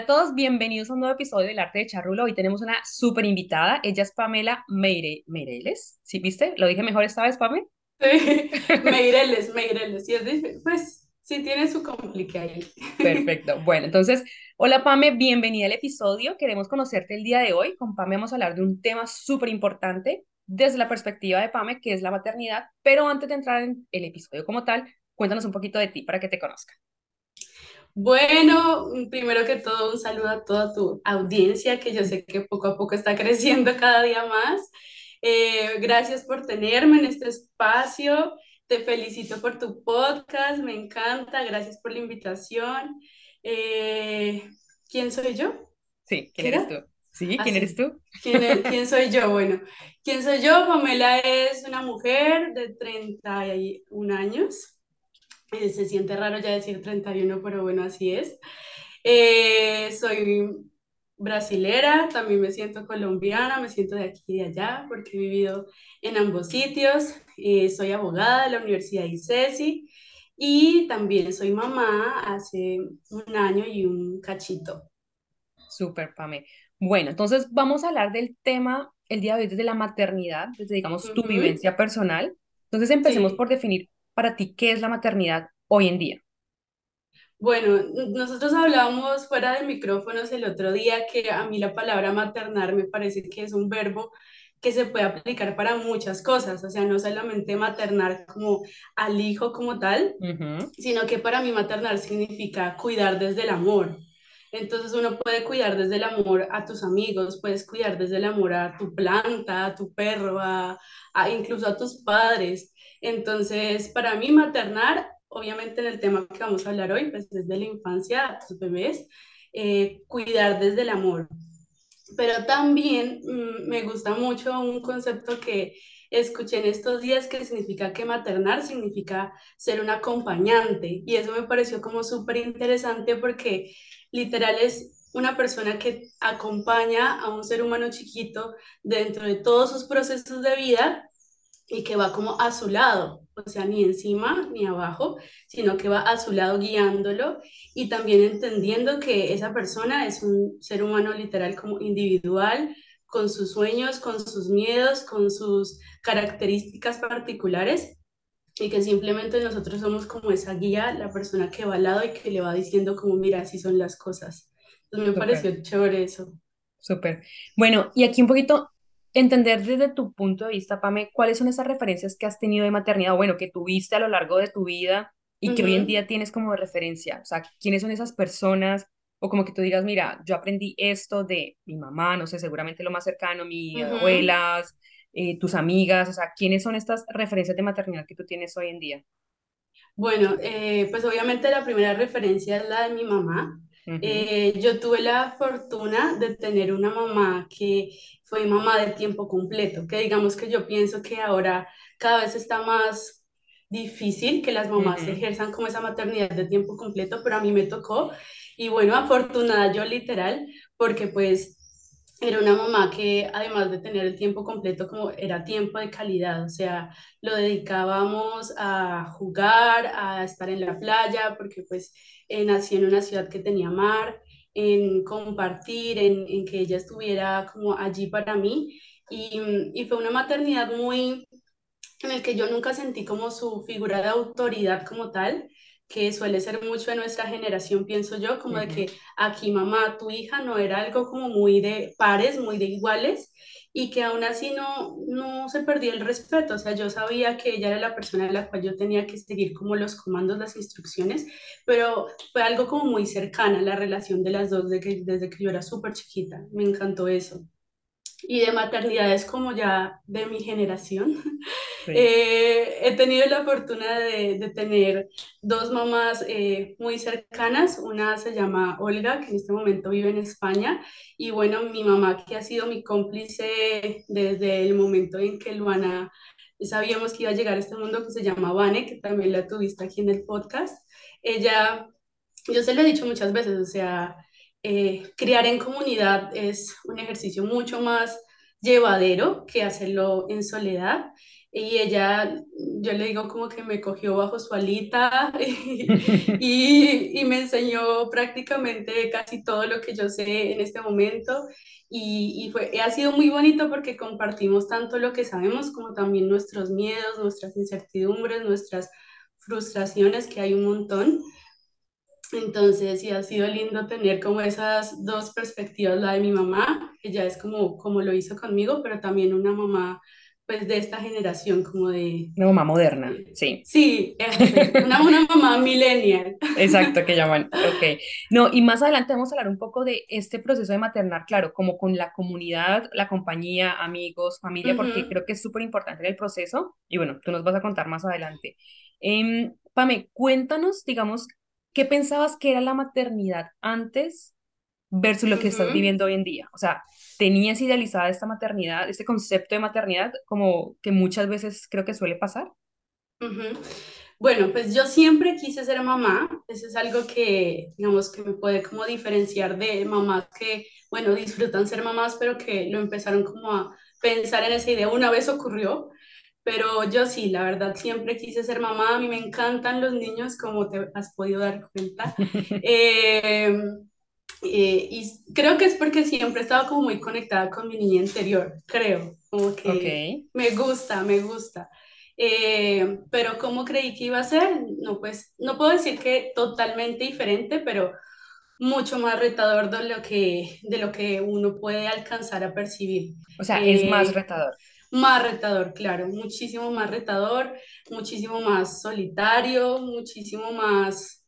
Hola a todos, bienvenidos a un nuevo episodio del Arte de Charrulo. Hoy tenemos una súper invitada. Ella es Pamela Meire... Meireles. ¿Sí viste? ¿Lo dije mejor esta vez, Pame? Sí, Meireles, Meireles. Sí, es difícil. Pues sí tiene su complique ahí. Perfecto. Bueno, entonces, hola Pame, bienvenida al episodio. Queremos conocerte el día de hoy. Con Pame vamos a hablar de un tema súper importante desde la perspectiva de Pame, que es la maternidad. Pero antes de entrar en el episodio como tal, cuéntanos un poquito de ti para que te conozcan. Bueno, primero que todo, un saludo a toda tu audiencia, que yo sé que poco a poco está creciendo cada día más. Eh, gracias por tenerme en este espacio. Te felicito por tu podcast, me encanta. Gracias por la invitación. Eh, ¿quién soy yo? Sí, ¿quién eres tú? Sí, ¿quién eres tú? ¿Quién, ¿Quién soy yo? Bueno, ¿quién soy yo? Pamela es una mujer de 31 años. Eh, se siente raro ya decir 31, pero bueno, así es. Eh, soy brasilera, también me siento colombiana, me siento de aquí y de allá, porque he vivido en ambos sitios. Eh, soy abogada de la Universidad de ICESI y también soy mamá hace un año y un cachito. Súper, Pame. Bueno, entonces vamos a hablar del tema el día de hoy desde la maternidad, desde, digamos, tu vivencia personal. Entonces empecemos por definir para ti qué es la maternidad hoy en día? Bueno, nosotros hablábamos fuera de micrófonos el otro día que a mí la palabra maternar me parece que es un verbo que se puede aplicar para muchas cosas, o sea, no solamente maternar como al hijo como tal, sino que para mí maternar significa cuidar desde el amor. Entonces uno puede cuidar desde el amor a tus amigos, puedes cuidar desde el amor a tu planta, a tu perro, a, incluso a tus padres. Entonces, para mí maternar, obviamente en el tema que vamos a hablar hoy, pues desde la infancia a tus bebés, eh, cuidar desde el amor. Pero también mm, me gusta mucho un concepto que escuché en estos días que significa que maternar significa ser un acompañante. Y eso me pareció como súper interesante porque literal es una persona que acompaña a un ser humano chiquito dentro de todos sus procesos de vida y que va como a su lado, o sea, ni encima ni abajo, sino que va a su lado guiándolo y también entendiendo que esa persona es un ser humano literal como individual, con sus sueños, con sus miedos, con sus características particulares y que simplemente nosotros somos como esa guía, la persona que va al lado y que le va diciendo como, mira, así son las cosas. Entonces me pareció chévere eso. Súper. Bueno, y aquí un poquito entender desde tu punto de vista, Pame, cuáles son esas referencias que has tenido de maternidad, bueno, que tuviste a lo largo de tu vida y que hoy en día tienes como referencia. O sea, ¿quiénes son esas personas? O como que tú digas, mira, yo aprendí esto de mi mamá, no sé, seguramente lo más cercano, mis abuelas, eh, tus amigas, o sea, ¿quiénes son estas referencias de maternidad que tú tienes hoy en día? Bueno, eh, pues obviamente la primera referencia es la de mi mamá. Eh, yo tuve la fortuna de tener una mamá que fue mamá de tiempo completo, que digamos que yo pienso que ahora cada vez está más difícil que las mamás ejerzan como esa maternidad de tiempo completo, pero a mí me tocó. Y bueno, afortunada yo literal, porque pues era una mamá que además de tener el tiempo completo, como era tiempo de calidad, o sea, lo dedicábamos a jugar, a estar en la playa, porque pues eh, nací en una ciudad que tenía mar, en compartir, en, en que ella estuviera como allí para mí. Y, y, fue una maternidad muy en el que yo nunca sentí como su figura de autoridad como tal, que suele ser mucho de nuestra generación, pienso yo, como de que aquí mamá, tu hija no era algo como muy de pares, muy de iguales, y que aún así no, no se perdió el respeto, o sea, yo sabía que ella era la persona a la cual yo tenía que seguir como los comandos, las instrucciones, pero fue algo como muy cercana la relación de las dos de que, desde que yo era súper chiquita, me encantó eso y de maternidades como ya de mi generación. Eh, he tenido la fortuna de, de tener dos mamás eh, muy cercanas. Una se llama Olga, que en este momento vive en España, y bueno, mi mamá que ha sido mi cómplice desde el momento en que Luana sabíamos que iba a llegar a este mundo, que se llama Vane, que también la tuviste aquí en el podcast. Ella, yo se lo he dicho muchas veces, o sea, eh, criar en comunidad es un ejercicio mucho más llevadero que hacerlo en soledad. y ella, yo le digo como que me cogió bajo su alita y, y, me enseñó prácticamente casi todo lo que yo sé en este momento y, y fue, ha sido muy bonito porque compartimos tanto lo que sabemos como también nuestros miedos, nuestras incertidumbres, nuestras frustraciones, que hay un montón. Entonces, sí, ha sido lindo tener como esas dos perspectivas, la de mi mamá, que ya es como, como lo hizo conmigo, pero también una mamá pues de esta generación como de... Una mamá moderna, sí. Sí, una, una mamá millennial. Exacto, que llaman, ok. No, y más adelante vamos a hablar un poco de este proceso de maternar, claro, como con la comunidad, la compañía, amigos, familia, porque creo que es súper importante el proceso. Y bueno, tú nos vas a contar más adelante. Eh, Pame, cuéntanos, digamos, ¿qué pensabas que era la maternidad antes versus lo que estás viviendo hoy en día? O sea, ¿tenías idealizada esta maternidad, este concepto de maternidad, como que muchas veces creo que suele pasar? Bueno, pues yo siempre quise ser mamá, eso es algo que, digamos, que me puede como diferenciar de mamás que, bueno, disfrutan ser mamás, pero que lo empezaron como a pensar en esa idea, una vez ocurrió, pero yo sí, la verdad, siempre quise ser mamá, a mí me encantan los niños, como te has podido dar cuenta. Eh, eh, y creo que es porque siempre he estado como muy conectada con mi niña interior, creo, como que me gusta, me gusta. Eh, pero ¿cómo creí que iba a ser? No, pues no puedo decir que totalmente diferente, pero mucho más retador de lo que, de lo que uno puede alcanzar a percibir. O sea, es más retador. Más retador, claro, muchísimo más retador, muchísimo más solitario, muchísimo más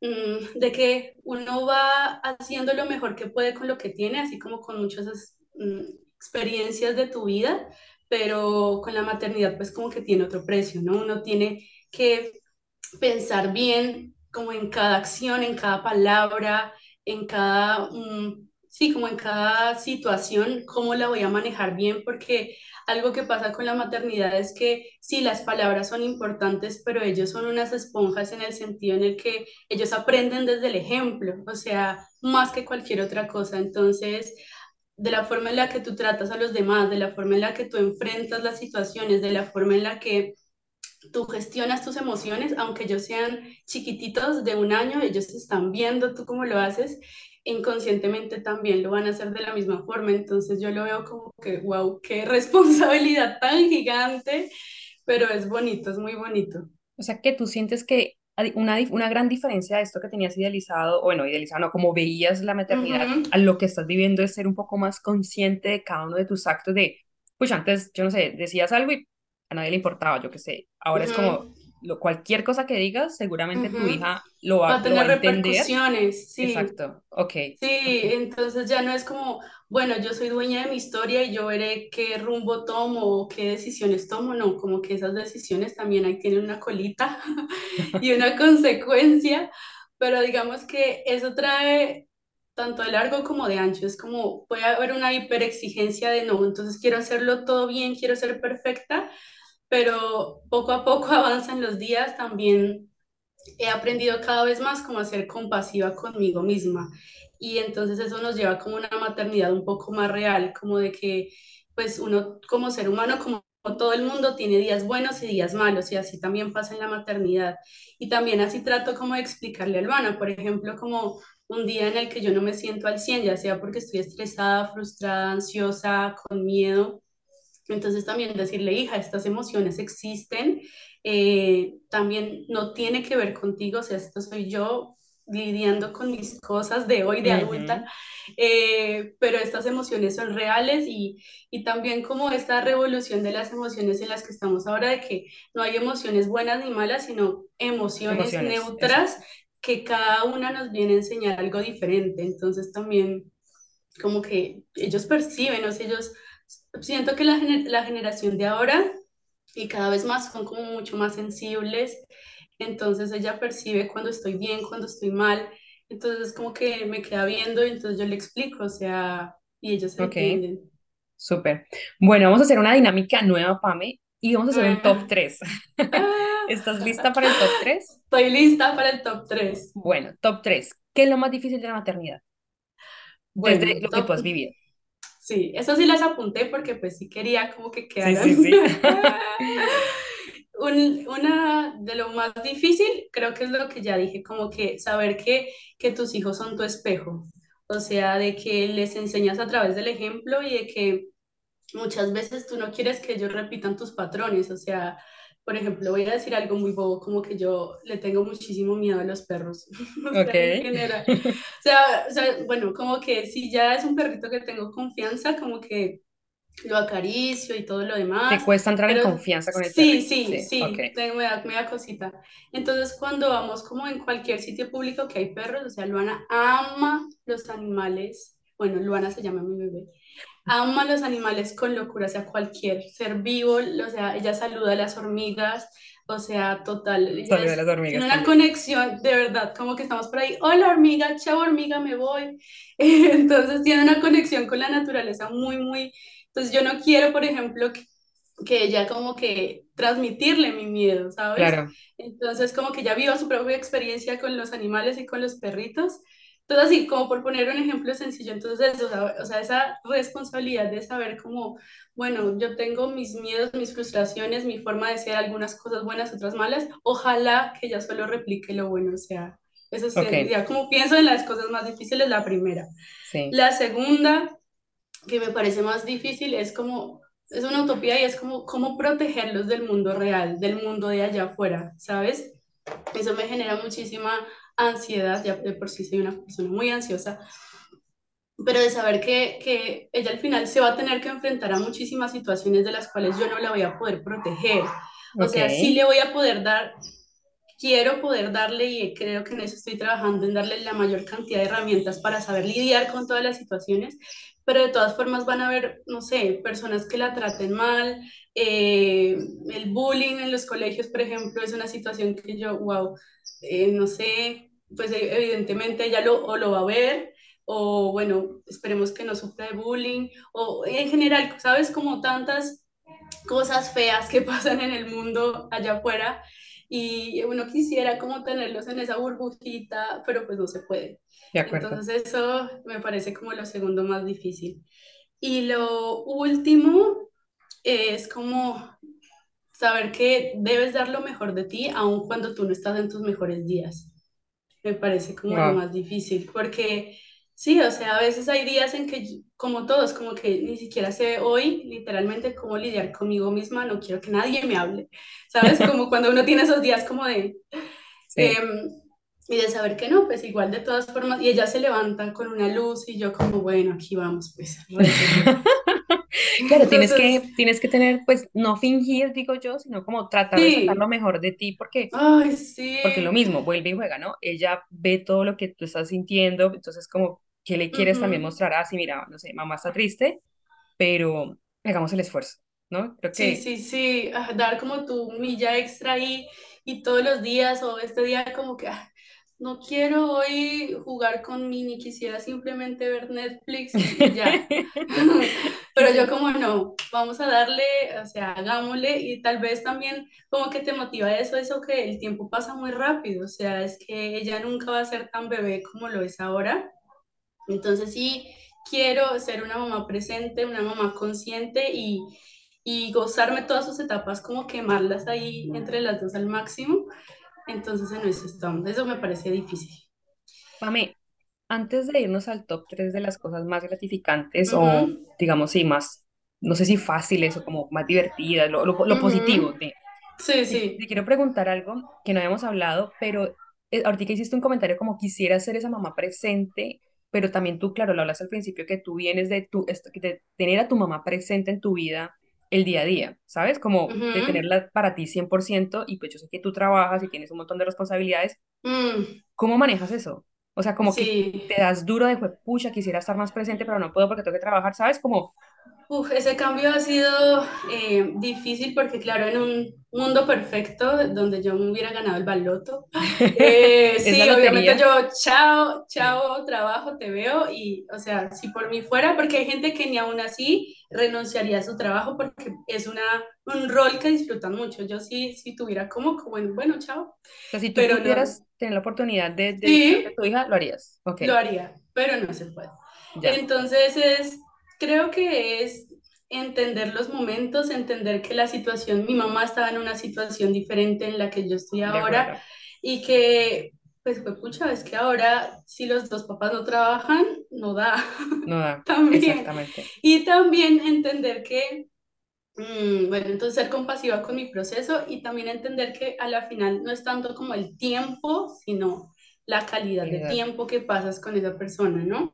mm, de que uno va haciendo lo mejor que puede con lo que tiene, así como con muchas mm, experiencias de tu vida, pero con la maternidad pues como que tiene otro precio, ¿no? Uno tiene que pensar bien como en cada acción, en cada palabra, en cada... Mm, sí, como en cada situación, cómo la voy a manejar bien, porque algo que pasa con la maternidad es que sí, las palabras son importantes, pero ellos son unas esponjas en el sentido en el que ellos aprenden desde el ejemplo, o sea, más que cualquier otra cosa. Entonces, de la forma en la que tú tratas a los demás, de la forma en la que tú enfrentas las situaciones, de la forma en la que tú gestionas tus emociones, aunque ellos sean chiquititos de un año, ellos están viendo tú cómo lo haces inconscientemente también lo van a hacer de la misma forma. Entonces yo lo veo como que, wow, qué responsabilidad tan gigante, pero es bonito, es muy bonito. O sea, que tú sientes que una, una gran diferencia de esto que tenías idealizado, o bueno, idealizado, no, como veías la maternidad, a lo que estás viviendo es ser un poco más consciente de cada uno de tus actos de, pues antes, yo no sé, decías algo y a nadie le importaba, yo qué sé. Ahora es como, lo, cualquier cosa que digas, seguramente tu hija lo va, va a tener repercusiones, sí. Exacto, ok. Sí, entonces ya no es como, bueno, yo soy dueña de mi historia y yo veré qué rumbo tomo o qué decisiones tomo, no, como que esas decisiones también ahí tienen una colita y una consecuencia, pero digamos que eso trae tanto de largo como de ancho, es como puede haber una hiperexigencia de no, entonces quiero hacerlo todo bien, quiero ser perfecta, pero poco a poco avanzan los días, también he aprendido cada vez más como a ser compasiva conmigo misma y entonces eso nos lleva como una maternidad un poco más real, como de que pues uno como ser humano, como todo el mundo tiene días buenos y días malos y así también pasa en la maternidad. Y también así trato como de explicarle a Albana, por ejemplo, como un día en el que yo no me siento al 100, ya sea porque estoy estresada, frustrada, ansiosa, con miedo, entonces también decirle, hija, estas emociones existen, eh, también no tiene que ver contigo, o sea, esto soy yo lidiando con mis cosas de hoy, de adulta, eh, pero estas emociones son reales y, y, también como esta revolución de las emociones en las que estamos ahora, de que no hay emociones buenas ni malas, sino emociones, neutras, que cada una nos viene a enseñar algo diferente, entonces también como que ellos perciben, o sea, ellos siento que la, la generación de ahora y cada vez más son como mucho más sensibles, entonces ella percibe cuando estoy bien, cuando estoy mal, entonces como que me queda viendo y entonces yo le explico, o sea, y ellos se entienden. Súper. Bueno, vamos a hacer una dinámica nueva, Pame, y vamos a hacer un top 3. ¿Estás lista para el top 3? Estoy lista para el top 3. Bueno, top 3. ¿Qué es lo más difícil de la maternidad? Desde lo que tú has vivido. Sí, eso sí las apunté porque pues sí quería como que Sí, quedaran. sí, sí. Un- una de lo más difícil, creo que es lo que ya dije, como que saber que, que tus hijos son tu espejo, o sea, de que les enseñas a través del ejemplo y de que muchas veces tú no quieres que ellos repitan tus patrones, o sea, por ejemplo, voy a decir algo muy bobo, como que yo le tengo muchísimo miedo a los perros, o Ok. sea, en general. O sea, o sea, bueno, como que si ya es un perrito que tengo confianza, como que lo acaricio y todo lo ¿Te demás, cuesta entrar en pero confianza con el sí, perrito? sí, Sí, sí, tengo, me da, me da cosita. Entonces, cuando vamos como en cualquier sitio público que hay perros, o sea, Luana ama los animales, bueno, Luana se llama mi bebé, ama los animales con locura, o sea, cualquier ser vivo, o sea, ella saluda a las hormigas, o sea, total, Saluda a las hormigas tiene una también. conexión de verdad, como que estamos por ahí, hola hormiga, chao hormiga, me voy. Entonces tiene una conexión con la naturaleza muy, muy, entonces yo no quiero, por ejemplo, que, que ella como que transmitirle mi miedo, ¿sabes? Claro, Entonces como que ya viva su propia experiencia con los animales y con los perritos. Entonces, así como por poner un ejemplo sencillo, entonces, o sea, o sea, esa responsabilidad de saber cómo, bueno, yo tengo mis miedos, mis frustraciones, mi forma de ser, algunas cosas buenas, otras malas, ojalá que ella solo replique lo bueno, o sea, eso ok, sería como pienso en las cosas más difíciles, la primera. sí, La segunda, que me parece más difícil, es como, es una utopía y es como, cómo protegerlos del mundo real, del mundo de allá afuera, ¿sabes? Eso me genera muchísima ansiedad, ya de por sí soy una persona muy ansiosa, pero de saber que, que ella al final se va a tener que enfrentar a muchísimas situaciones de las cuales yo no la voy a poder proteger. O ok, sea, sí le voy a poder dar, quiero poder darle y creo que en eso estoy trabajando, en darle la mayor cantidad de herramientas para saber lidiar con todas las situaciones, pero de todas formas van a haber, no sé, personas que la traten mal, eh, el bullying en los colegios, por ejemplo, es una situación que yo, wow, eh, no sé, pues eh, evidentemente ella lo, o lo va a ver, o bueno, esperemos que no sufra de bullying, o en general, ¿sabes? Como tantas cosas feas que pasan en el mundo allá afuera y uno quisiera como tenerlos en esa burbujita, pero pues no se puede. de acuerdo. Entonces eso me parece como lo segundo más difícil. Y lo último es como saber que debes dar lo mejor de ti aun cuando tú no estás en tus mejores días. Me parece como lo Wow. más difícil, porque sí, o sea, a veces hay días en que, como todos, como que ni siquiera sé hoy literalmente cómo lidiar conmigo misma, no quiero que nadie me hable, ¿sabes? Como cuando uno tiene esos días como de, Sí. em, y de saber que no, pues igual de todas formas, y ella se levanta con una luz y yo como, bueno, aquí vamos, pues, Claro, tienes que, tienes que tener, pues, no fingir, digo yo, sino como tratar de sacar lo sí, mejor de ti, porque, ay, porque lo sí, mismo, vuelve y juega, ¿no? Ella ve todo lo que tú estás sintiendo, entonces como, ¿qué le quieres también ujú. mostrar? Así, mira, no sé, mamá está triste, pero hagamos el esfuerzo, ¿no? Creo Sí, que sí, sí, ah, dar como tu milla extra ahí y todos los días o este día como que ah, no quiero hoy jugar con Mini, quisiera simplemente ver Netflix y ya. Pero yo como no, vamos a darle, o sea, hagámosle y tal vez también como que te motiva eso, eso que el tiempo pasa muy rápido, o sea, es que ella nunca va a ser tan bebé como lo es ahora. Entonces sí quiero ser una mamá presente, una mamá consciente y, y gozarme todas sus etapas, como quemarlas ahí entre las dos al máximo. Entonces en eso estamos. Eso me parece difícil. Pame, antes de irnos al top 3 de las cosas más gratificantes o, Ujú, digamos, sí, más, no sé si fáciles o como más divertidas, lo, lo, lo positivo ujú. de Sí, Te, sí. te quiero preguntar algo que no habíamos hablado, pero eh, ahorita hiciste un comentario como quisiera ser esa mamá presente, pero también tú, claro, lo hablaste al principio, que tú vienes de, tu, de tener a tu mamá presente en tu vida el día a día, ¿sabes? Como de tenerla para ti 100% y pues yo sé que tú trabajas y tienes un montón de responsabilidades. mm, ¿Cómo manejas eso? O sea, como que sí. te das duro de, pucha, quisiera estar más presente, pero no puedo porque tengo que trabajar, ¿sabes? Como, Uf, ese cambio ha sido eh, difícil porque, claro, en un mundo perfecto donde yo me hubiera ganado el baloto, eh, sí, obviamente yo, chao, chao, trabajo, te veo y, o sea, si por mí fuera, porque hay gente que ni aún así renunciaría a su trabajo porque es una, un rol que disfrutan mucho. Yo sí, si tuviera como, como, bueno, bueno, chao, sea, si tú pero no, pudieras tener la oportunidad de a sí, tu hija, lo harías. Ok, lo haría, pero no se puede. ya. Entonces es creo que es entender los momentos, entender que la situación, mi mamá estaba en una situación diferente en la que yo estoy ahora y que, pues, pues, pucha, es que ahora si los dos papás no trabajan, no da. No da. también. Exactamente. Y también entender que, mm, bueno, entonces ser compasiva con mi proceso y también entender que a la final no es tanto como el tiempo, sino la calidad de tiempo que pasas con esa persona, ¿no?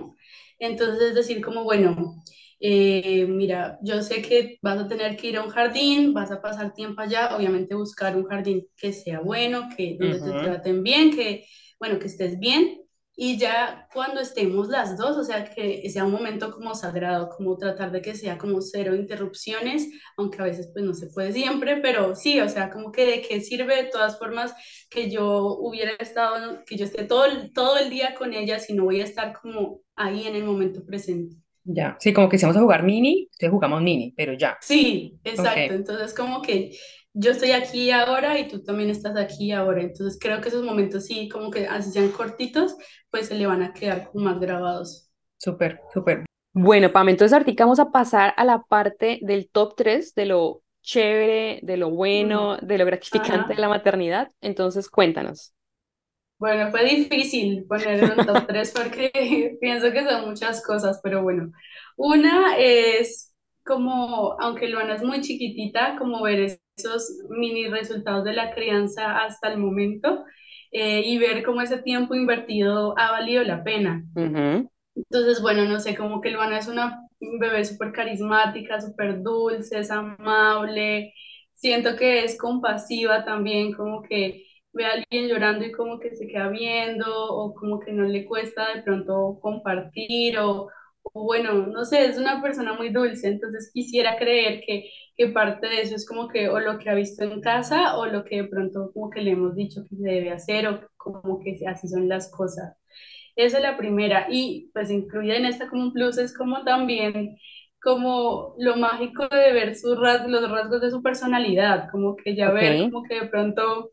Entonces es decir como, bueno, eh, mira, yo sé que vas a tener que ir a un jardín, vas a pasar tiempo allá, obviamente buscar un jardín que sea bueno, que donde te traten bien, que, bueno, que estés bien. Y ya cuando estemos las dos, o sea, que sea un momento como sagrado, como tratar de que sea como cero interrupciones, aunque a veces pues no se puede siempre, pero sí, o sea, como que de qué sirve de todas formas que yo hubiera estado, que yo esté todo, todo el día con ella si no voy a estar como ahí en el momento presente. Ya, sí, como que si vamos a jugar mini, entonces jugamos mini, pero ya. Sí, exacto. Entonces, como que yo estoy aquí ahora y tú también estás aquí ahora. Entonces, creo que esos momentos sí, como que así sean cortitos, pues se le van a quedar como más grabados. Súper, súper. Bueno, Pam, entonces ahorita vamos a pasar a la parte del top 3 de lo chévere, de lo bueno, de lo gratificante de la maternidad. Entonces, cuéntanos. Bueno, fue difícil poner un top 3 porque pienso que son muchas cosas, pero bueno, una es como, aunque Luana es muy chiquitita, como ver esos mini resultados de la crianza hasta el momento eh, y ver cómo ese tiempo invertido ha valido la pena. Entonces, bueno, no sé, como que Luana es una bebé súper carismática, súper dulce, es amable, siento que es compasiva también, como que ve a alguien llorando y como que se queda viendo o como que no le cuesta de pronto compartir o, bueno, no sé, es una persona muy dulce, entonces quisiera creer que, que, parte de eso es como que o lo que ha visto en casa o lo que de pronto como que le hemos dicho que se debe hacer o como que así son las cosas. Esa es la primera y pues incluida en esta como un plus es como también como lo mágico de ver sus los rasgos de su personalidad, como que ya ver como que de pronto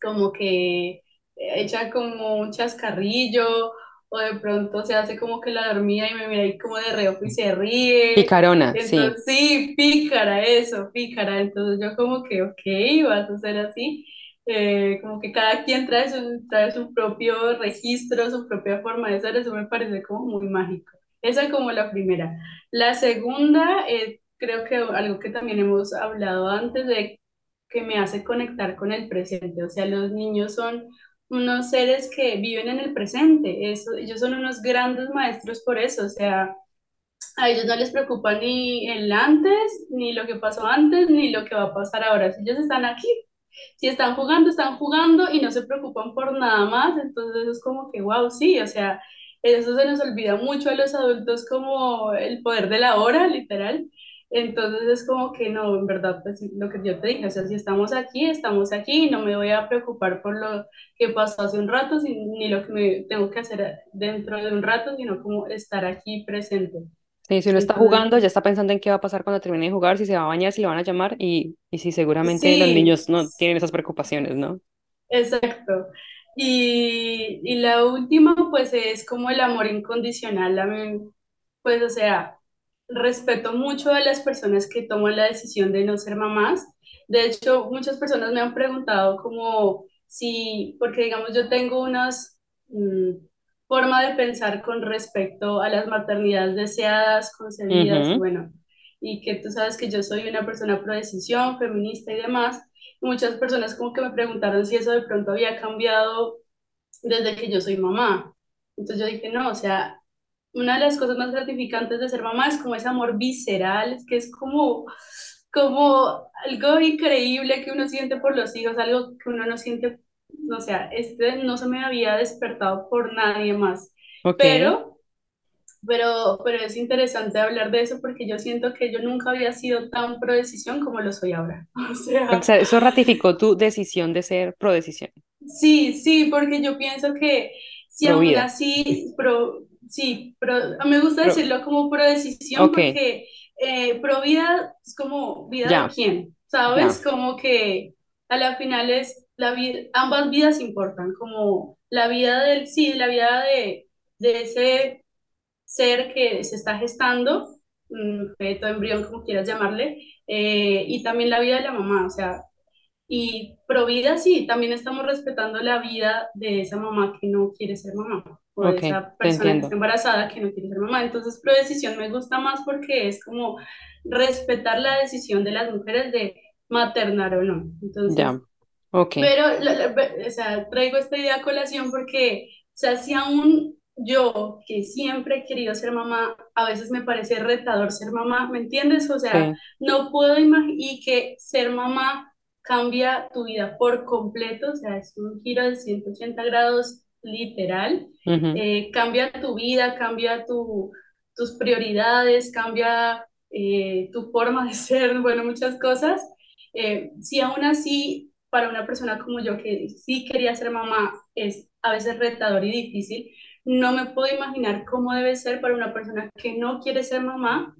como que echa como un chascarrillo o de pronto se hace como que la dormida y me mira ahí como de reojo y se ríe. Picarona, sí. Sí, pícara, eso, pícara. Entonces yo como que, ok, vas a hacer así. Eh, como que cada quien trae su, trae su propio registro, su propia forma de ser, eso me parece como muy mágico. Esa es como la primera. La segunda, eh, creo que algo que también hemos hablado antes de que me hace conectar con el presente. O sea, los niños son unos seres que viven en el presente. Eso, ellos son unos grandes maestros por eso. O sea, a ellos no les preocupa ni el antes, ni lo que pasó antes, ni lo que va a pasar ahora. Si ellos están aquí, si están jugando, están jugando y no se preocupan por nada más. Entonces es como que, wow, sí, o sea, eso se nos olvida mucho a los adultos como el poder de la hora, literal. Entonces es como que no, en verdad, pues lo que yo te dije, o sea, si estamos aquí, estamos aquí, no me voy a preocupar por lo que pasó hace un rato, ni lo que me tengo que hacer dentro de un rato, sino como estar aquí presente. Sí, si uno está jugando, ya está pensando en qué va a pasar cuando termine de jugar, si se va a bañar, si le van a llamar, y, y si seguramente los niños no tienen esas preocupaciones, ¿no? Exacto. Y, y la última, pues es como el amor incondicional, pues o sea, respeto mucho a las personas que toman la decisión de no ser mamás. De hecho, muchas personas me han preguntado como si, porque digamos yo tengo una mm, forma de pensar con respecto a las maternidades deseadas, concebidas, bueno, y que tú sabes que yo soy una persona pro decisión, feminista y demás. Muchas personas como que me preguntaron si eso de pronto había cambiado desde que yo soy mamá. Entonces yo dije, no, o sea, una de las cosas más gratificantes de ser mamá es como ese amor visceral, que es como, como algo increíble que uno siente por los hijos, algo que uno no siente, o sea, este no se me había despertado por nadie más. Pero, pero, pero es interesante hablar de eso porque yo siento que yo nunca había sido tan pro decisión como lo soy ahora. O sea, eso ratificó tu decisión de ser pro decisión. Sí, sí, porque yo pienso que si aún así, pro, Sí, pero me gusta decirlo como pro decisión porque eh, pro vida es como vida de quién, ¿sabes? Como que a la final es la vida, ambas vidas importan, como la vida del, sí, la vida de, de ese ser que se está gestando mm, feto, embrión, como quieras llamarle, eh, y también la vida de la mamá, o sea, y pro vida sí, también estamos respetando la vida de esa mamá que no quiere ser mamá, o de esa persona que está embarazada que no quiere ser mamá. Entonces, pro decisión me gusta más porque es como respetar la decisión de las mujeres de maternar o no. Ya, Entonces, ok. pero, la- la- o sea, traigo esta idea a colación porque, o sea, si aún yo, que siempre he querido ser mamá, a veces me parece retador ser mamá, ¿me entiendes? O sea, no puedo imaginar y que ser mamá cambia tu vida por completo, o sea, es un giro de 180 grados literal, ujú, eh, cambia tu vida, cambia tu, tus prioridades, cambia eh, tu forma de ser, bueno, muchas cosas. Eh, si aún así, para una persona como yo que sí quería ser mamá, es a veces retador y difícil, no me puedo imaginar cómo debe ser para una persona que no quiere ser mamá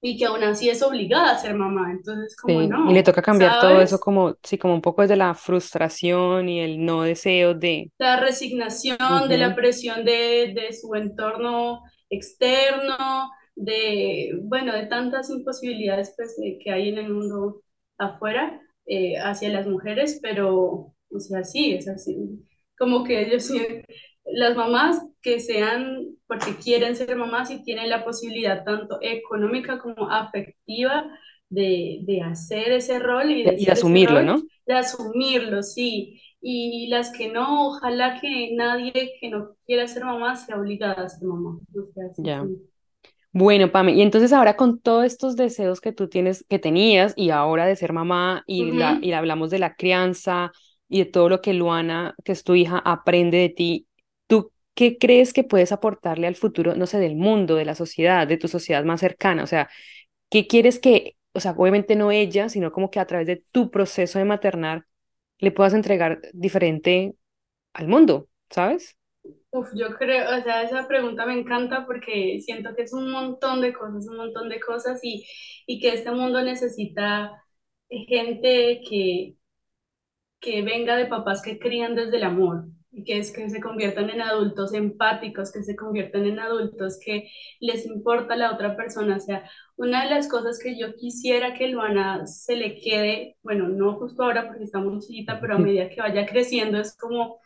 y que aún así es obligada a ser mamá. Entonces, como Sí, y le no, toca cambiar todo eso ¿sabes? como, sí, como un poco desde la frustración y el no deseo de... La resignación de la presión de, de su entorno externo, de, bueno, de tantas imposibilidades pues, que hay en el mundo afuera eh, hacia las mujeres, pero, o sea, sí, es así. Como que ellos las mamás que sean, porque quieren ser mamás y tienen la posibilidad tanto económica como afectiva de, de hacer ese rol y de- Y de asumirlo, rol, ¿no? de asumirlo, sí y las que no, ojalá que nadie que no quiera ser mamá sea obligada a ser mamá. O sea, Ya. sí. Bueno, Pame, y entonces ahora con todos estos deseos que tú tienes, que tenías y ahora de ser mamá y, la, Ujú. y hablamos de la crianza y de todo lo que Luana, que es tu hija, aprende de ti, ¿tú qué crees que puedes aportarle al futuro, no sé, del mundo, de la sociedad, de tu sociedad más cercana? O sea, ¿qué quieres que, o sea, obviamente no ella, sino como que a través de tu proceso de maternar le puedas entregar diferente al mundo, ¿sabes? Uf, yo creo, o sea, esa pregunta me encanta porque siento que es un montón de cosas, un montón de cosas y, y que este mundo necesita gente que, que venga de papás que crían desde el amor que es que se conviertan en adultos empáticos, que se conviertan en adultos que les importa la otra persona. O sea, una de las cosas que yo quisiera que Luana se le quede, bueno, no justo ahora porque está muy chiquita, pero a medida que vaya creciendo es como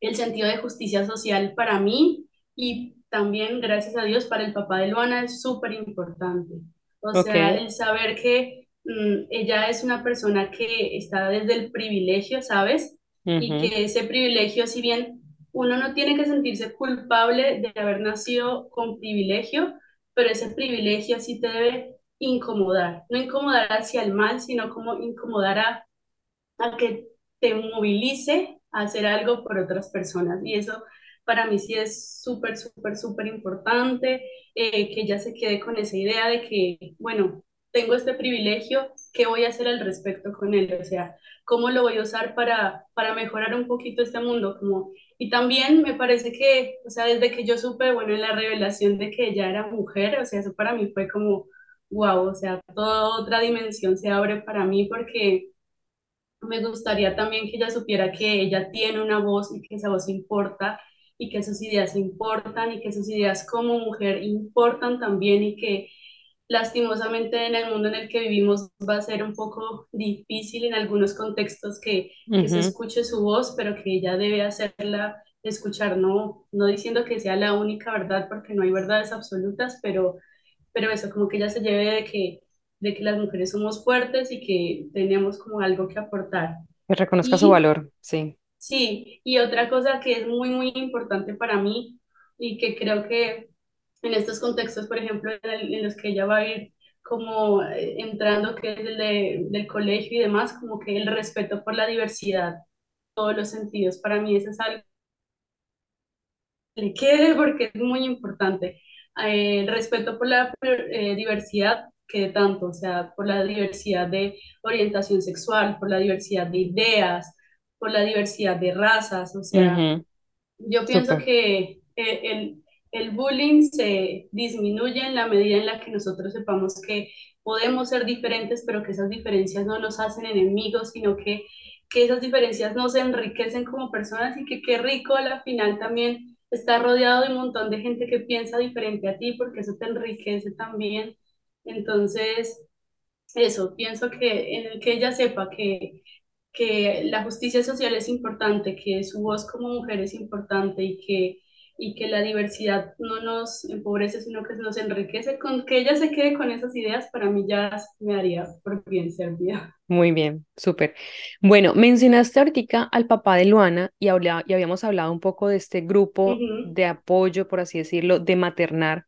el sentido de justicia social para mí y también, gracias a Dios, para el papá de Luana es súper importante. O sea, Ok. el saber que mm, ella es una persona que está desde el privilegio, ¿sabes? Y que ese privilegio, si bien uno no tiene que sentirse culpable de haber nacido con privilegio, pero ese privilegio sí te debe incomodar, no incomodar hacia el mal, sino como incomodar a a que te movilice a hacer algo por otras personas. Y eso para mí sí es súper, súper, súper importante, eh, que ella se quede con esa idea de que, bueno, tengo este privilegio, ¿qué voy a hacer al respecto con él? O sea, ¿cómo lo voy a usar para, para mejorar un poquito este mundo? Como, y también me parece que, o sea, desde que yo supe, bueno, en la revelación de que ella era mujer, o sea, eso para mí fue como, wow, o sea, toda otra dimensión se abre para mí porque me gustaría también que ella supiera que ella tiene una voz y que esa voz importa y que sus ideas importan y que sus ideas como mujer importan también y que lastimosamente en el mundo en el que vivimos va a ser un poco difícil en algunos contextos que, que se escuche su voz, pero que ella debe hacerla escuchar, no, no diciendo que sea la única verdad porque no hay verdades absolutas, pero pero eso, como que ella se lleve de que, de que las mujeres somos fuertes y que tenemos como algo que aportar. Que reconozca su valor, sí. sí, y otra cosa que es muy, muy importante para mí y que creo que en estos contextos, por ejemplo, en, el- en los que ella va a ir como eh, entrando, que es el de- del colegio y demás, como que el respeto por la diversidad, todos los sentidos, para mí eso es algo le quede porque es muy importante. Eh, el respeto por la eh, diversidad, que tanto, o sea, por la diversidad de orientación sexual, por la diversidad de ideas, por la diversidad de razas, o sea, Ujú, yo pienso Súper. que eh, el, el bullying se disminuye en la medida en la que nosotros sepamos que podemos ser diferentes, pero que esas diferencias no nos hacen enemigos, sino que, que esas diferencias nos enriquecen como personas y que qué rico a la final también estar rodeado de un montón de gente que piensa diferente a ti, porque eso te enriquece también. Entonces, eso, pienso que en el que ella sepa que, que la justicia social es importante, que su voz como mujer es importante y que, y que la diversidad no nos empobrece, sino que nos enriquece, con que ella se quede con esas ideas, para mí ya me haría por bien servida. Muy bien, súper. Bueno, mencionaste ahorita al papá de Luana y, habla, y habíamos hablado un poco de este grupo de apoyo, por así decirlo, de maternar.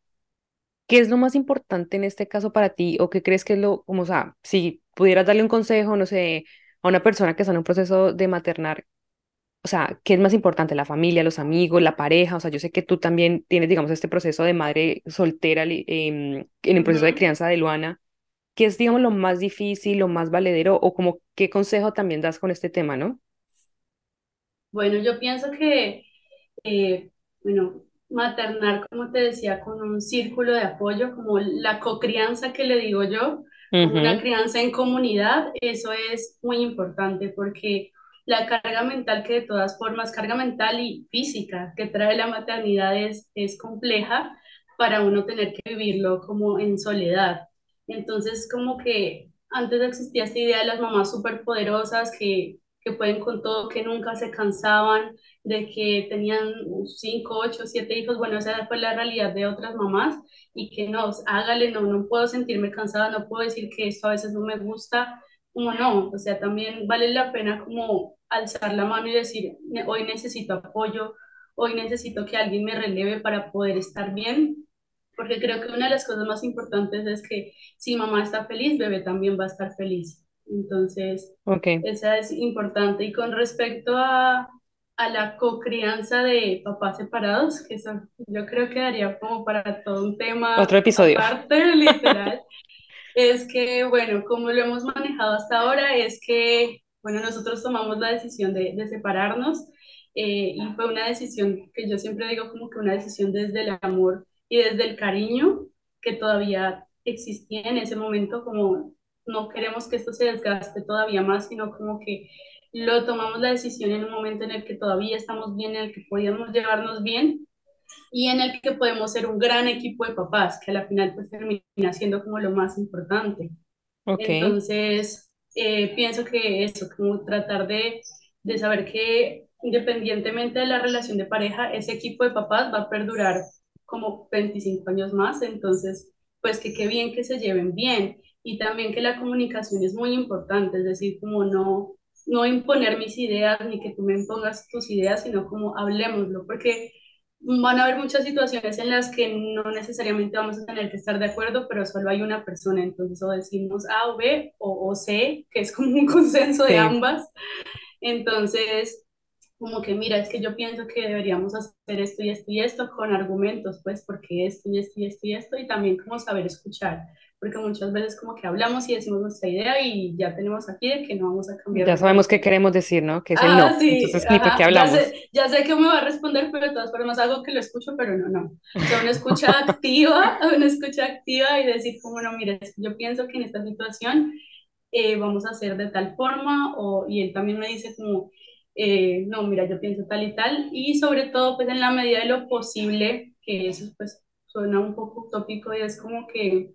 ¿Qué es lo más importante en este caso para ti o qué crees que es lo, como, o sea, si pudieras darle un consejo, no sé, a una persona que está en un proceso de maternar, o sea, ¿qué es más importante? ¿La familia, los amigos, la pareja? O sea, yo sé que tú también tienes, digamos, este proceso de madre soltera em, en el proceso de crianza de Luana. ¿Qué es, digamos, lo más difícil, lo más valedero o como qué consejo también das con este tema, no? Bueno, yo pienso que, eh, bueno, maternar, como te decía, con un círculo de apoyo, como la cocrianza que le digo yo, como una crianza en comunidad, eso es muy importante porque la carga mental que de todas formas, carga mental y física que trae la maternidad es, es compleja para uno tener que vivirlo como en soledad. Entonces, como que antes existía esta idea de las mamás superpoderosas que, que pueden con todo, que nunca se cansaban, de que tenían cinco, ocho, siete hijos, bueno, esa fue la realidad de otras mamás y que no, hágale, no, no puedo sentirme cansada, no puedo decir que esto a veces no me gusta, como no, o sea, también vale la pena como alzar la mano y decir, hoy necesito apoyo, hoy necesito que alguien me releve para poder estar bien, porque creo que una de las cosas más importantes es que si mamá está feliz, bebé también va a estar feliz. Entonces, okay. esa es importante. Y con respecto a, a la cocrianza de papás separados, que eso yo creo que daría como para todo un tema. Otro episodio. Aparte, literal. es que, bueno, como lo hemos manejado hasta ahora, es que, bueno, nosotros tomamos la decisión de, de separarnos eh, y fue una decisión que yo siempre digo como que una decisión desde el amor y desde el cariño que todavía existía en ese momento, como no queremos que esto se desgaste todavía más, sino como que lo tomamos la decisión en un momento en el que todavía estamos bien, en el que podíamos llevarnos bien y en el que podemos ser un gran equipo de papás, que a la final pues termina siendo como lo más importante. Okay. Entonces, eh, pienso que eso, como tratar de, de saber que independientemente de la relación de pareja, ese equipo de papás va a perdurar como 25 años más, entonces, pues que qué bien que se lleven bien y también que la comunicación es muy importante, es decir, como no, no imponer mis ideas ni que tú me impongas tus ideas, sino como hablemoslo, porque van a haber muchas situaciones en las que no necesariamente vamos a tener que estar de acuerdo, pero solo hay una persona, entonces o decimos A o B o, o C, que es como un consenso de ambas. Entonces, como que mira, es que yo pienso que deberíamos hacer esto y esto y esto con argumentos, pues porque esto y esto y esto y esto, y también como saber escuchar, porque muchas veces como que hablamos y decimos nuestra idea y ya tenemos aquí de que no vamos a cambiar. Ya sabemos qué queremos decir, ¿no? Que es el ah, no. Sí, Entonces, ni por qué hablamos. Ya sé, ya sé que me va a responder, pero de todas formas algo que lo escucho, pero no, no. O sea, una escucha activa, una escucha activa y decir como, no, mira, yo pienso que en esta situación eh, vamos a hacer de tal forma, o, y él también me dice como, eh, no, mira, yo pienso tal y tal, y sobre todo, pues en la medida de lo posible, que eso pues suena un poco utópico y es como que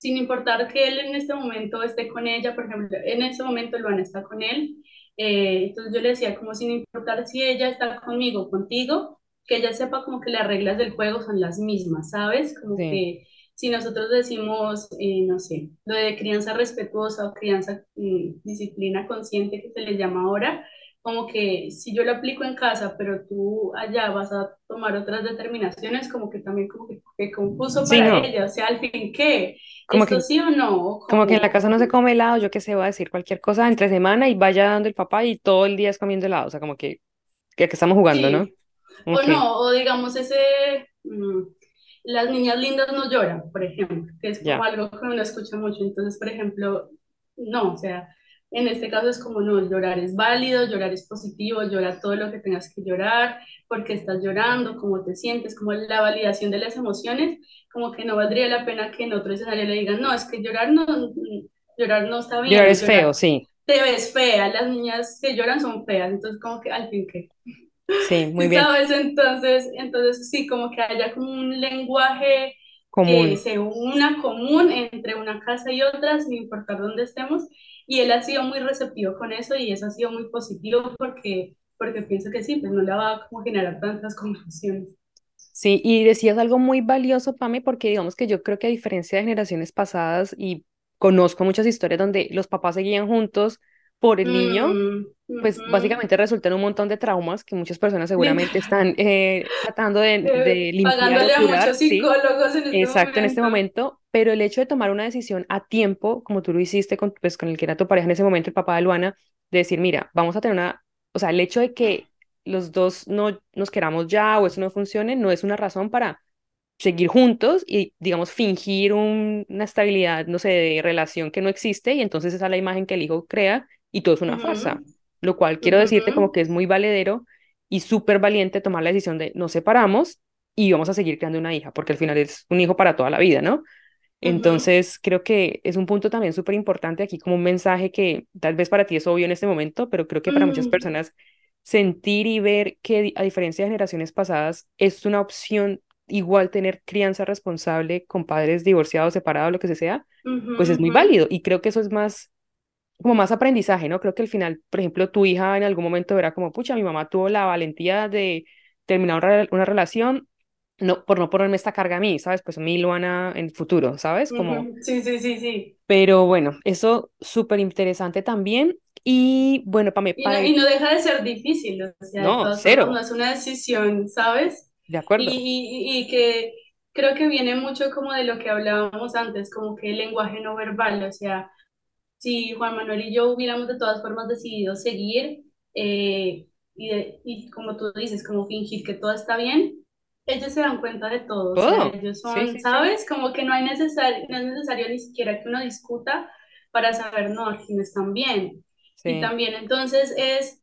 sin importar que él en este momento esté con ella, por ejemplo, en este momento Luana está con él, eh, entonces yo le decía como sin importar si ella está conmigo, contigo, que ella sepa como que las reglas del juego son las mismas, ¿sabes? Como que si nosotros decimos, eh, no sé, lo de crianza respetuosa o crianza, mm, disciplina consciente que se le llama ahora, como que si yo lo aplico en casa, pero tú allá vas a tomar otras determinaciones, como que también como que, confuso para ella, o sea, al fin, ¿qué? Como ¿Esto que, sí o no? Como... que en la casa no se come helado, yo qué sé, voy a decir cualquier cosa entre semana y vaya dando el papá y todo el día es comiendo helado, o sea, como que, que, estamos jugando, ¿no? O no, o digamos ese, mm, las niñas lindas no lloran, por ejemplo, que es como algo que uno escucha mucho, entonces, por ejemplo, no, o sea, en este caso es como no, llorar es válido, llorar es positivo, llorar todo lo que tengas que llorar, porque estás llorando, cómo te sientes, como la validación de las emociones, como que no valdría la pena que en otro escenario le digan, no, es que llorar no, llorar no está bien. Llorar es feo, sí. Te ves fea, las niñas que lloran son feas, entonces como que al fin que... Sí, muy bien. sabes, entonces, entonces sí, como que haya como un lenguaje que Común. se una común entre una casa y otra, sin importar dónde estemos, y él ha sido muy receptivo con eso y eso ha sido muy positivo porque, porque pienso que sí, pues no le va a como generar tantas confusiones. Sí, y decías algo muy valioso, Pame, porque digamos que yo creo que a diferencia de generaciones pasadas, y conozco muchas historias donde los papás seguían juntos por el niño, Mm, pues ujú. básicamente resultan un montón de traumas que muchas personas seguramente están eh, tratando de, eh, de limpiar o pagándole a muchos ¿sí? psicólogos en este Exacto, en este momento. Pero el hecho de tomar una decisión a tiempo, como tú lo hiciste con, pues, con el que era tu pareja en ese momento, el papá de Luana, de decir, mira, vamos a tener una, o sea, el hecho de que los dos no nos queramos ya o eso no funcione, no es una razón para seguir juntos y, digamos, fingir un- una estabilidad, no sé, de relación que no existe y entonces esa es la imagen que el hijo crea y todo es una farsa. Lo cual quiero decirte como que es muy valedero y súper valiente tomar la decisión de nos separamos y vamos a seguir creando una hija, porque al final es un hijo para toda la vida, ¿no? Entonces, creo que es un punto también súper importante aquí, como un mensaje que tal vez para ti es obvio en este momento, pero creo que para muchas ujú, personas sentir y ver que a diferencia de generaciones pasadas, es una opción igual tener crianza responsable con padres divorciados, separados, lo que sea, pues es muy válido. Y creo que eso es más como más aprendizaje, ¿no? Creo que al final, por ejemplo, tu hija en algún momento verá como, pucha, mi mamá tuvo la valentía de terminar una relación no, por no ponerme esta carga a mí, ¿sabes? Pues a mí, Luana, en el futuro, ¿sabes? Como, Sí, sí, sí, sí. pero bueno, eso súper interesante también. Y bueno, para, Y no, y no deja de ser difícil, o sea, no, formas cero, es una decisión, ¿sabes? de Y, acuerdo. y, y que creo que viene mucho como de lo que hablábamos antes, como que el lenguaje no verbal, o sea, si Juan Manuel y yo hubiéramos de todas formas decidido seguir eh, y, de- y como tú dices, como fingir que todo está bien, ellos se dan cuenta de todo, o sea, Todo. ellos Sí, son, sí, sí. ¿sabes? Como que no hay necesario, no es necesario ni siquiera que uno discuta para saber, no, aquí no están bien. Y Sí, también entonces es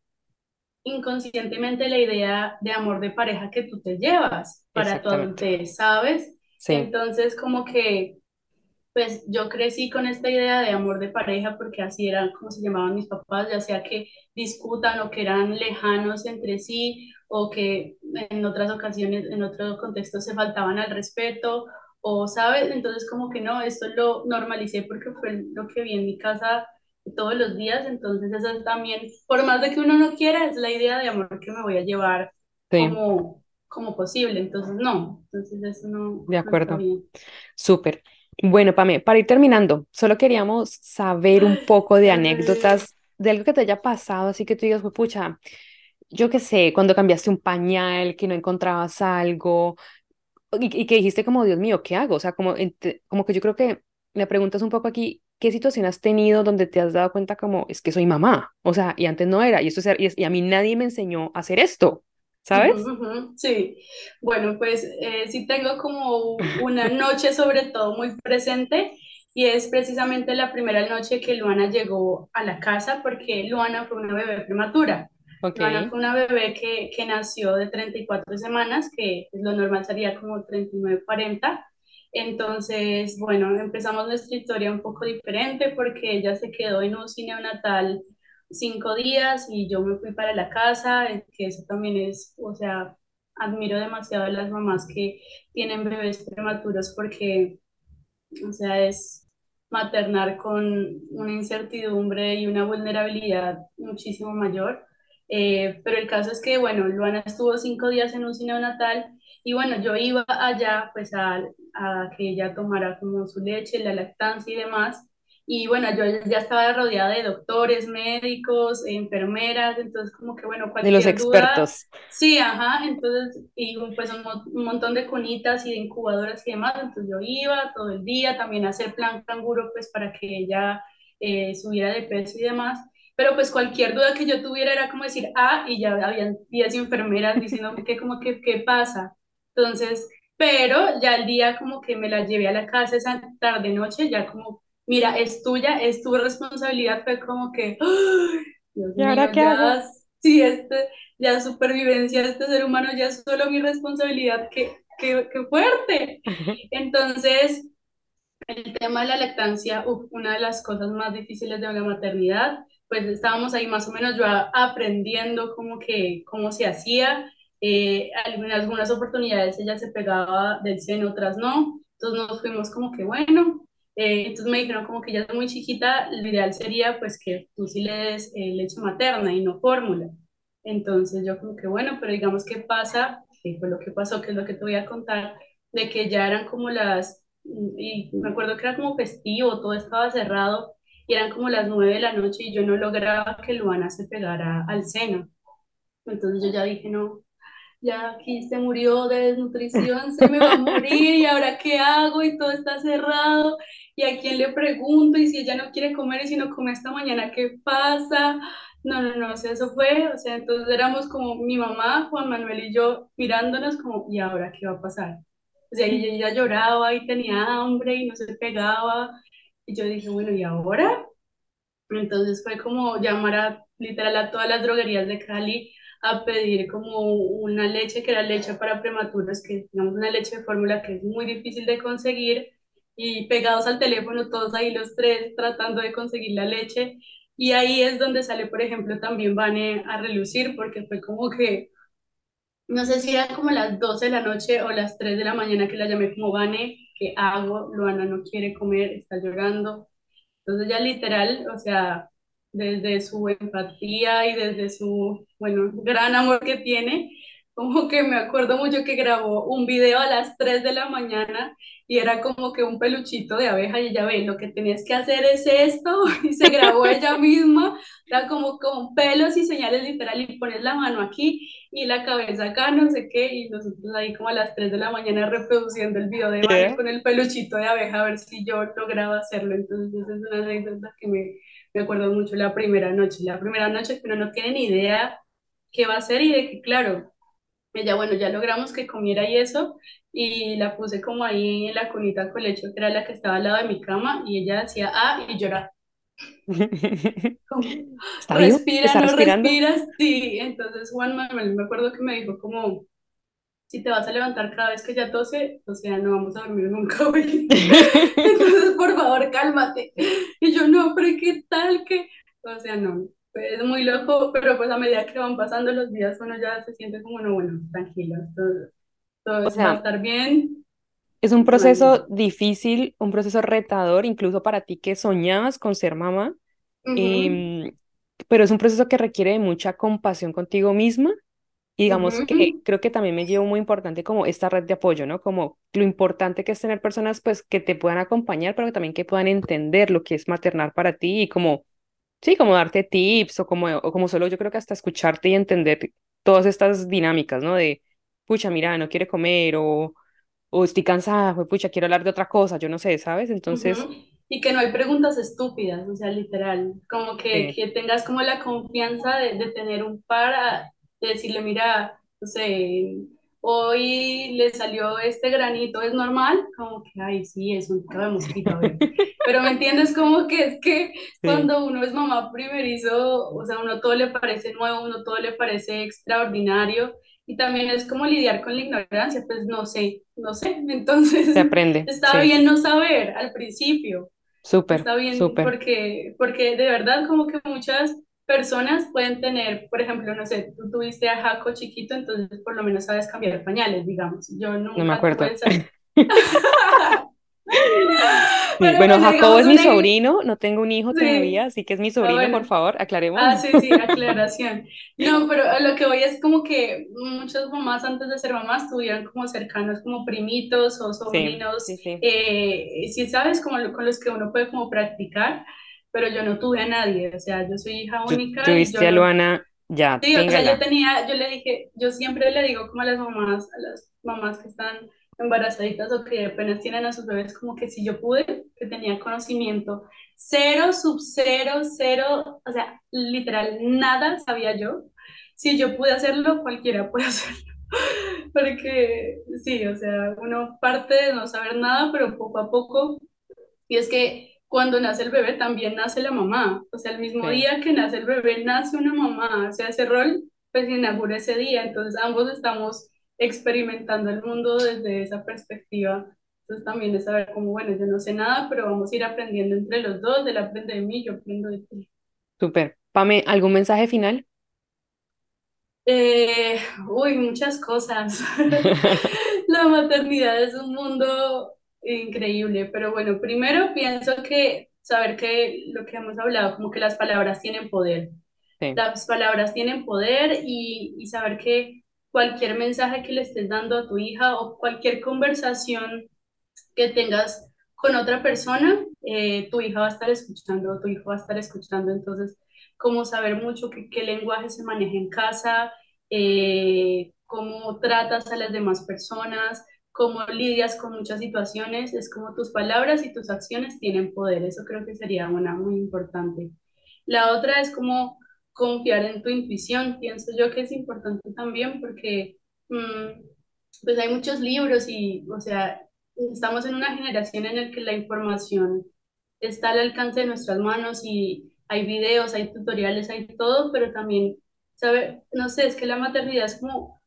inconscientemente la idea de amor de pareja que tú te llevas para tu adultez, ¿sabes? Sí, Entonces como que pues yo crecí con esta idea de amor de pareja porque así eran como se llamaban mis papás, ya sea que discutan o que eran lejanos entre sí o que en otras ocasiones, en otros contextos se faltaban al respeto o, ¿sabes? Entonces como que no, esto lo normalicé porque fue lo que vi en mi casa todos los días, entonces eso es también, por más de que uno no quiera, es la idea de amor que me voy a llevar sí, como, como posible, entonces no, entonces eso no, de acuerdo. Súper. Bueno, Pame, para ir terminando, solo queríamos saber un poco de anécdotas de algo que te haya pasado, así que tú digas, "Jue pucha, yo qué sé, cuando cambiaste un pañal, que no encontrabas algo, y, y que dijiste como, Dios mío, ¿qué hago? O sea, como, como que yo creo que me preguntas un poco aquí, ¿qué situación has tenido donde te has dado cuenta como, es que soy mamá? O sea, y antes no era, y, esto, es- y, es- y a mí nadie me enseñó a hacer esto, ¿sabes? Sí, bueno, pues eh, sí tengo como una noche sobre todo muy presente y es precisamente la primera noche que Luana llegó a la casa porque Luana fue una bebé prematura. Ok, Luana fue una bebé que, que nació de 34 semanas, que lo normal sería como 39, 40. Entonces, bueno, empezamos nuestra historia un poco diferente porque ella se quedó en un cine neonatal cinco días y yo me fui para la casa, eh, que eso también es, o sea, admiro demasiado a las mamás que tienen bebés prematuros porque, o sea, es maternar con una incertidumbre y una vulnerabilidad muchísimo mayor. Eh, pero el caso es que, bueno, Luana estuvo cinco días en un cine natal y bueno, yo iba allá pues a, a que ella tomara como su leche, la lactancia y demás. Y bueno, yo ya estaba rodeada de doctores, médicos, enfermeras, entonces como que bueno, de los cualquier duda, expertos. sí, ajá, entonces, y pues un, un montón de cunitas y de incubadoras y demás, entonces yo iba todo el día también a hacer plan canguro pues para que ella eh, subiera de peso y demás. Pero pues cualquier duda que yo tuviera era como decir, ah, y ya habían 10 enfermeras diciendo que como que, ¿qué pasa? Entonces, pero ya el día como que me la llevé a la casa esa tarde noche, ya como, mira, es tuya, es tu responsabilidad, fue como que, ¡ay! Dios ¿Y ahora mío, qué ya, sí, este, ya supervivencia de este ser humano ya es solo mi responsabilidad, qué, qué, qué fuerte. Entonces, el tema de la lactancia, uf, una de las cosas más difíciles de la maternidad, pues estábamos ahí más o menos yo aprendiendo como que cómo se hacía. Eh, en algunas oportunidades ella se pegaba del seno, otras no. Entonces nos fuimos como que bueno. Eh, entonces me dijeron como que ella es muy chiquita, lo ideal sería pues que tú sí le des eh, leche materna y no fórmula. Entonces yo como que bueno, pero digamos qué pasa, qué fue lo que pasó, que es lo que te voy a contar, de que ya eran como las, y me acuerdo que era como festivo, todo estaba cerrado y eran como las nueve de la noche y yo no lograba que Luana se pegara al seno. Entonces yo ya dije, no, ya aquí se murió de desnutrición, se me va a morir y ahora qué hago y todo está cerrado y a quién le pregunto y si ella no quiere comer y si no come esta mañana, ¿qué pasa? No, no, no, o sea, eso fue, o sea, entonces éramos como mi mamá, Juan Manuel y yo mirándonos como, ¿y ahora qué va a pasar? O sea, ella, ella lloraba y tenía hambre y no se pegaba y yo dije, bueno, ¿y ahora? Entonces fue como llamar a literal a todas las droguerías de Cali a pedir como una leche que era leche para prematuros, que digamos una leche de fórmula que es muy difícil de conseguir. Y pegados al teléfono todos ahí los tres tratando de conseguir la leche. Y ahí es donde sale por ejemplo también Vane a relucir porque fue como que no sé si era como las 12 de la noche o las 3 de la mañana que la llamé como Vane, ¿qué hago? Luana no quiere comer, está llorando. Entonces ya literal, o sea, desde su empatía y desde su, bueno, gran amor que tiene, como que me acuerdo mucho que grabó un video a las 3 de la mañana y era como que un peluchito de abeja y ella ve, lo que tenías que hacer es esto y se grabó ella misma, era como con pelos y señales literal y pones la mano aquí y la cabeza acá, no sé qué, y nosotros ahí como a las 3 de la mañana reproduciendo el video de Vane con el peluchito de abeja a ver si yo lograba hacerlo, entonces es una anécdota que me, me acuerdo mucho la primera noche, la primera noche que uno no tiene ni idea qué va a hacer y de que claro, ella, bueno, ya logramos que comiera y eso, y la puse como ahí en la cunita con leche, que era la que estaba al lado de mi cama, y ella hacía ah y lloraba. ¿Está respira, no respiras, sí. Entonces Juan Manuel me acuerdo que me dijo como, si te vas a levantar cada vez que ella tose, o sea, no vamos a dormir nunca hoy. Entonces, por favor, cálmate. Y yo, no, pero ¿qué tal que? O sea, no, es muy loco, pero pues a medida que van pasando los días uno ya se siente como, no, bueno, tranquilo, todo, todo va a estar bien. Es un proceso difícil, un proceso retador, incluso para ti que soñabas con ser mamá, em, pero es un proceso que requiere de mucha compasión contigo misma. Y digamos que creo que también me llevo muy importante como esta red de apoyo, ¿no? Como lo importante que es tener personas pues que te puedan acompañar, pero también que puedan entender lo que es maternar para ti y como Sí, como darte tips o como, o como solo yo creo que hasta escucharte y entender todas estas dinámicas, ¿no? De, pucha, mira, no quiere comer o, o estoy cansada, pues, pucha, quiero hablar de otra cosa, yo no sé, ¿sabes? Entonces... Y que no hay preguntas estúpidas, o sea, literal, como que, que tengas como la confianza de, de tener un par, de decirle, mira, no sé, hoy le salió este granito, ¿es normal? Como que, ay, sí, es un pico de mosquito, Pero me entiendes como que es que cuando uno es mamá primerizo, o sea, uno todo le parece nuevo, uno todo le parece extraordinario. Y también es como lidiar con la ignorancia, pues no sé, no sé. Entonces, Se aprende. Está bien no saber al principio. Súper. Está bien súper. porque, porque de verdad como que muchas personas pueden tener, por ejemplo, no sé, tú tuviste a Jaco chiquito, entonces por lo menos sabes cambiar pañales, digamos. Yo nunca no me acuerdo. bueno, Jacobo es mi sobrino, no tengo un hijo todavía, así que es mi ah, sobrino, por favor, aclaremos. Ah, sí, sí, aclaración. No, pero lo que voy es como que muchas mamás antes de ser mamás tuvieron como cercanos como primitos o sobrinos, sí, sí, eh, si sabes, como con los que uno puede como practicar pero yo no tuve a nadie, o sea, yo soy hija única. Tuviste a Luana, ya. Sí, o sea, yo tenía, yo le dije, yo siempre le digo como a las mamás, a las mamás que están embarazaditas o que apenas tienen a sus bebés, como que si yo pude, que tenía conocimiento, cero, sub cero, cero, o sea, literal, nada sabía yo. Si yo pude hacerlo, cualquiera puede hacerlo. Porque sí, o sea, uno parte de no saber nada, pero poco a poco, y es que cuando nace el bebé también nace la mamá. O sea, el mismo día que nace el bebé nace una mamá. O sea, ese rol pues se inaugura ese día. Entonces ambos estamos experimentando el mundo desde esa perspectiva. Entonces también es saber como, bueno, yo no sé nada, pero vamos a ir aprendiendo entre los dos. Él aprende de mí, yo aprendo de ti. Súper. Pame, ¿algún mensaje final? Eh, uy, muchas cosas. La maternidad es un mundo increíble, pero bueno, primero pienso que saber que lo que hemos hablado, como que las palabras tienen poder. Sí, Las palabras tienen poder y, y saber que cualquier mensaje que le estés dando a tu hija o cualquier conversación que tengas con otra persona, eh, tu hija va a estar escuchando, tu hijo va a estar escuchando. Entonces, como saber mucho qué, qué lenguaje se maneja en casa, eh, cómo tratas a las demás personas, cómo lidias con muchas situaciones, es como tus palabras y tus acciones tienen poder. Eso creo que sería una muy importante. La otra es como confiar en tu intuición. Pienso yo que es importante también porque mm, pues hay muchos libros y, o sea, estamos en una generación en la que la información está al alcance de nuestras manos y hay videos, hay tutoriales, hay todo, pero también, sabe, no sé, es que la maternidad es como,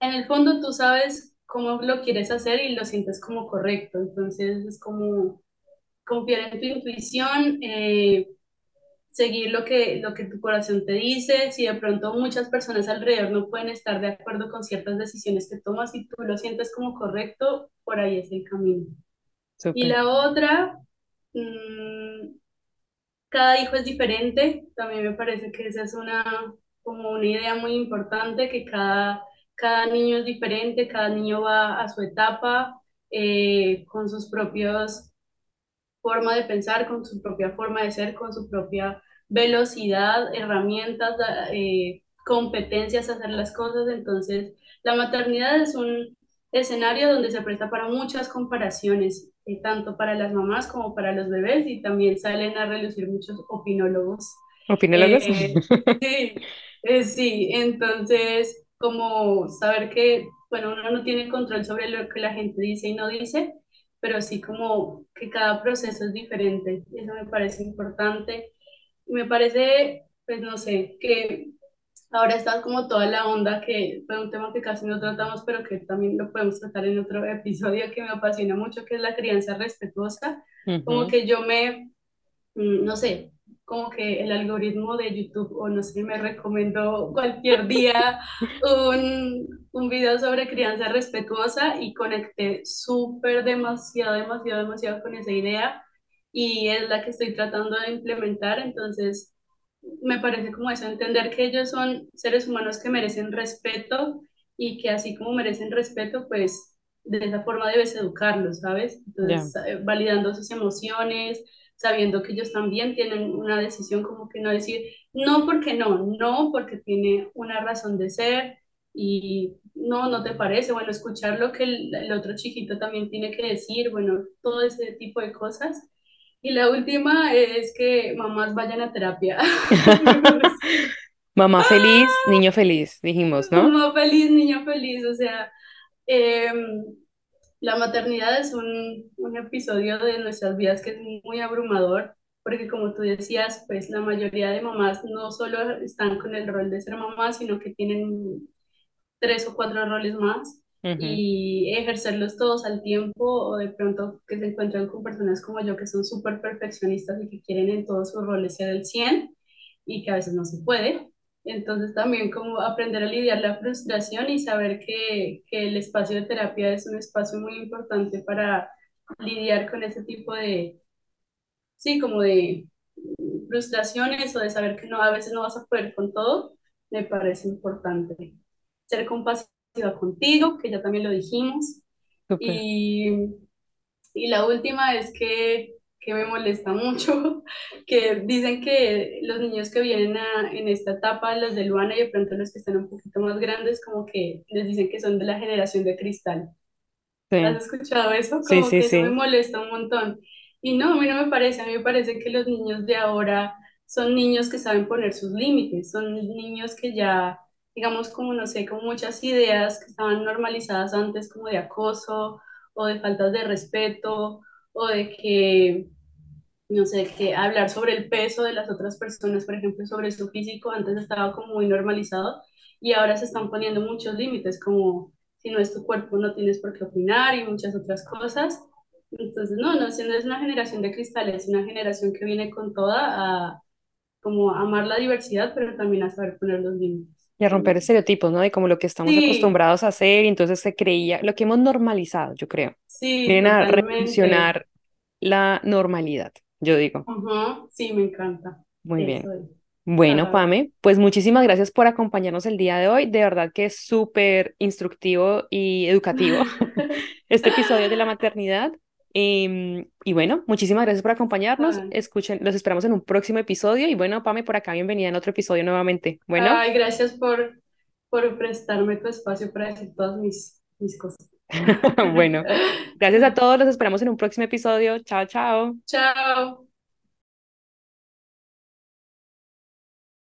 en el fondo tú sabes cómo lo quieres hacer y lo sientes como correcto, entonces es como confiar en tu intuición, eh, seguir lo que, lo que tu corazón te dice, si de pronto muchas personas alrededor no pueden estar de acuerdo con ciertas decisiones que tomas y tú lo sientes como correcto, por ahí es el camino. Y la otra, mmm, cada hijo es diferente, también me parece que esa es una, como una idea muy importante, que cada, cada niño es diferente, cada niño va a su etapa, eh, con sus propios forma de pensar, con su propia forma de ser, con su propia velocidad, herramientas, eh, competencias a hacer las cosas. Entonces, la maternidad es un escenario donde se presta para muchas comparaciones, eh, tanto para las mamás como para los bebés, y también salen a relucir muchos opinólogos. ¿Opinólogos? Eh, sí, eh, sí, entonces, como saber que, bueno, uno no tiene control sobre lo que la gente dice y no dice, pero sí como que cada proceso es diferente. Eso me parece importante. Y me parece, pues no sé, que ahora está como toda la onda, que fue un tema que casi no tratamos, pero que también lo podemos tratar en otro episodio que me apasiona mucho, que es la crianza respetuosa. Como Ujú. que yo me, mm, no sé, como que el algoritmo de YouTube o no sé, me recomendó cualquier día un, un video sobre crianza respetuosa y conecté súper demasiado, demasiado, demasiado con esa idea y es la que estoy tratando de implementar. Entonces, me parece como eso, entender que ellos son seres humanos que merecen respeto y que así como merecen respeto, pues de esa forma debes educarlos, ¿sabes? Entonces, eh, validando sus emociones, sabiendo que ellos también tienen una decisión como que no decir, no porque no, no porque tiene una razón de ser y no, no te parece, bueno, escuchar lo que el, el otro chiquito también tiene que decir, bueno, todo ese tipo de cosas. Y la última es que mamás vayan a terapia. Mamá feliz, niño feliz, dijimos, ¿no? Mamá feliz, niño feliz, o sea, em, la maternidad es un, un episodio de nuestras vidas que es muy abrumador, porque como tú decías, pues la mayoría de mamás no solo están con el rol de ser mamá, sino que tienen tres o cuatro roles más y ejercerlos todos al tiempo o de pronto que se encuentran con personas como yo que son súper perfeccionistas y que quieren en todos sus roles ser el 100 y que a veces no se puede. Entonces también como aprender a lidiar la frustración y saber que, que el espacio de terapia es un espacio muy importante para lidiar con ese tipo de, sí, como de frustraciones o de saber que no, a veces no vas a poder con todo, me parece importante. Ser compasiva contigo, que ya también lo dijimos. Y, y la última es que, que me molesta mucho, que dicen que los niños que vienen a- en esta etapa, los de Luana y de pronto los que están un poquito más grandes, como que les dicen que son de la generación de cristal. Sí, ¿Has escuchado eso? Como sí, que eso me molesta un montón. Y no, a mí no me parece, a mí me parece que los niños de ahora son niños que saben poner sus límites, son niños que ya, digamos, como no sé, como muchas ideas que estaban normalizadas antes como de acoso o de faltas de respeto o de que no sé, que hablar sobre el peso de las otras personas, por ejemplo, sobre su físico, antes estaba como muy normalizado y ahora se están poniendo muchos límites, como si no es tu cuerpo no tienes por qué opinar y muchas otras cosas. Entonces, no, no, si no es una generación de cristales, es una generación que viene con toda a, como amar la diversidad, pero también a saber poner los límites. Y a romper estereotipos, ¿no? De como lo que estamos Sí, acostumbrados a hacer, y entonces se creía, lo que hemos normalizado, yo creo. sí, Vienen a revolucionar la normalidad, yo digo. Ajá, sí, me encanta. Muy bien. Bueno, Ajá. Pame, pues muchísimas gracias por acompañarnos el día de hoy. De verdad que es súper instructivo y educativo este episodio de la maternidad. Em, y bueno, muchísimas gracias por acompañarnos. Ay, Escuchen, los esperamos en un próximo episodio. Y bueno, Pame, por acá, bienvenida en otro episodio nuevamente. Bueno, ay, gracias por, por prestarme tu espacio para decir todas mis, mis cosas. bueno, gracias a todos. Los esperamos en un próximo episodio. Chao, chao. Chao.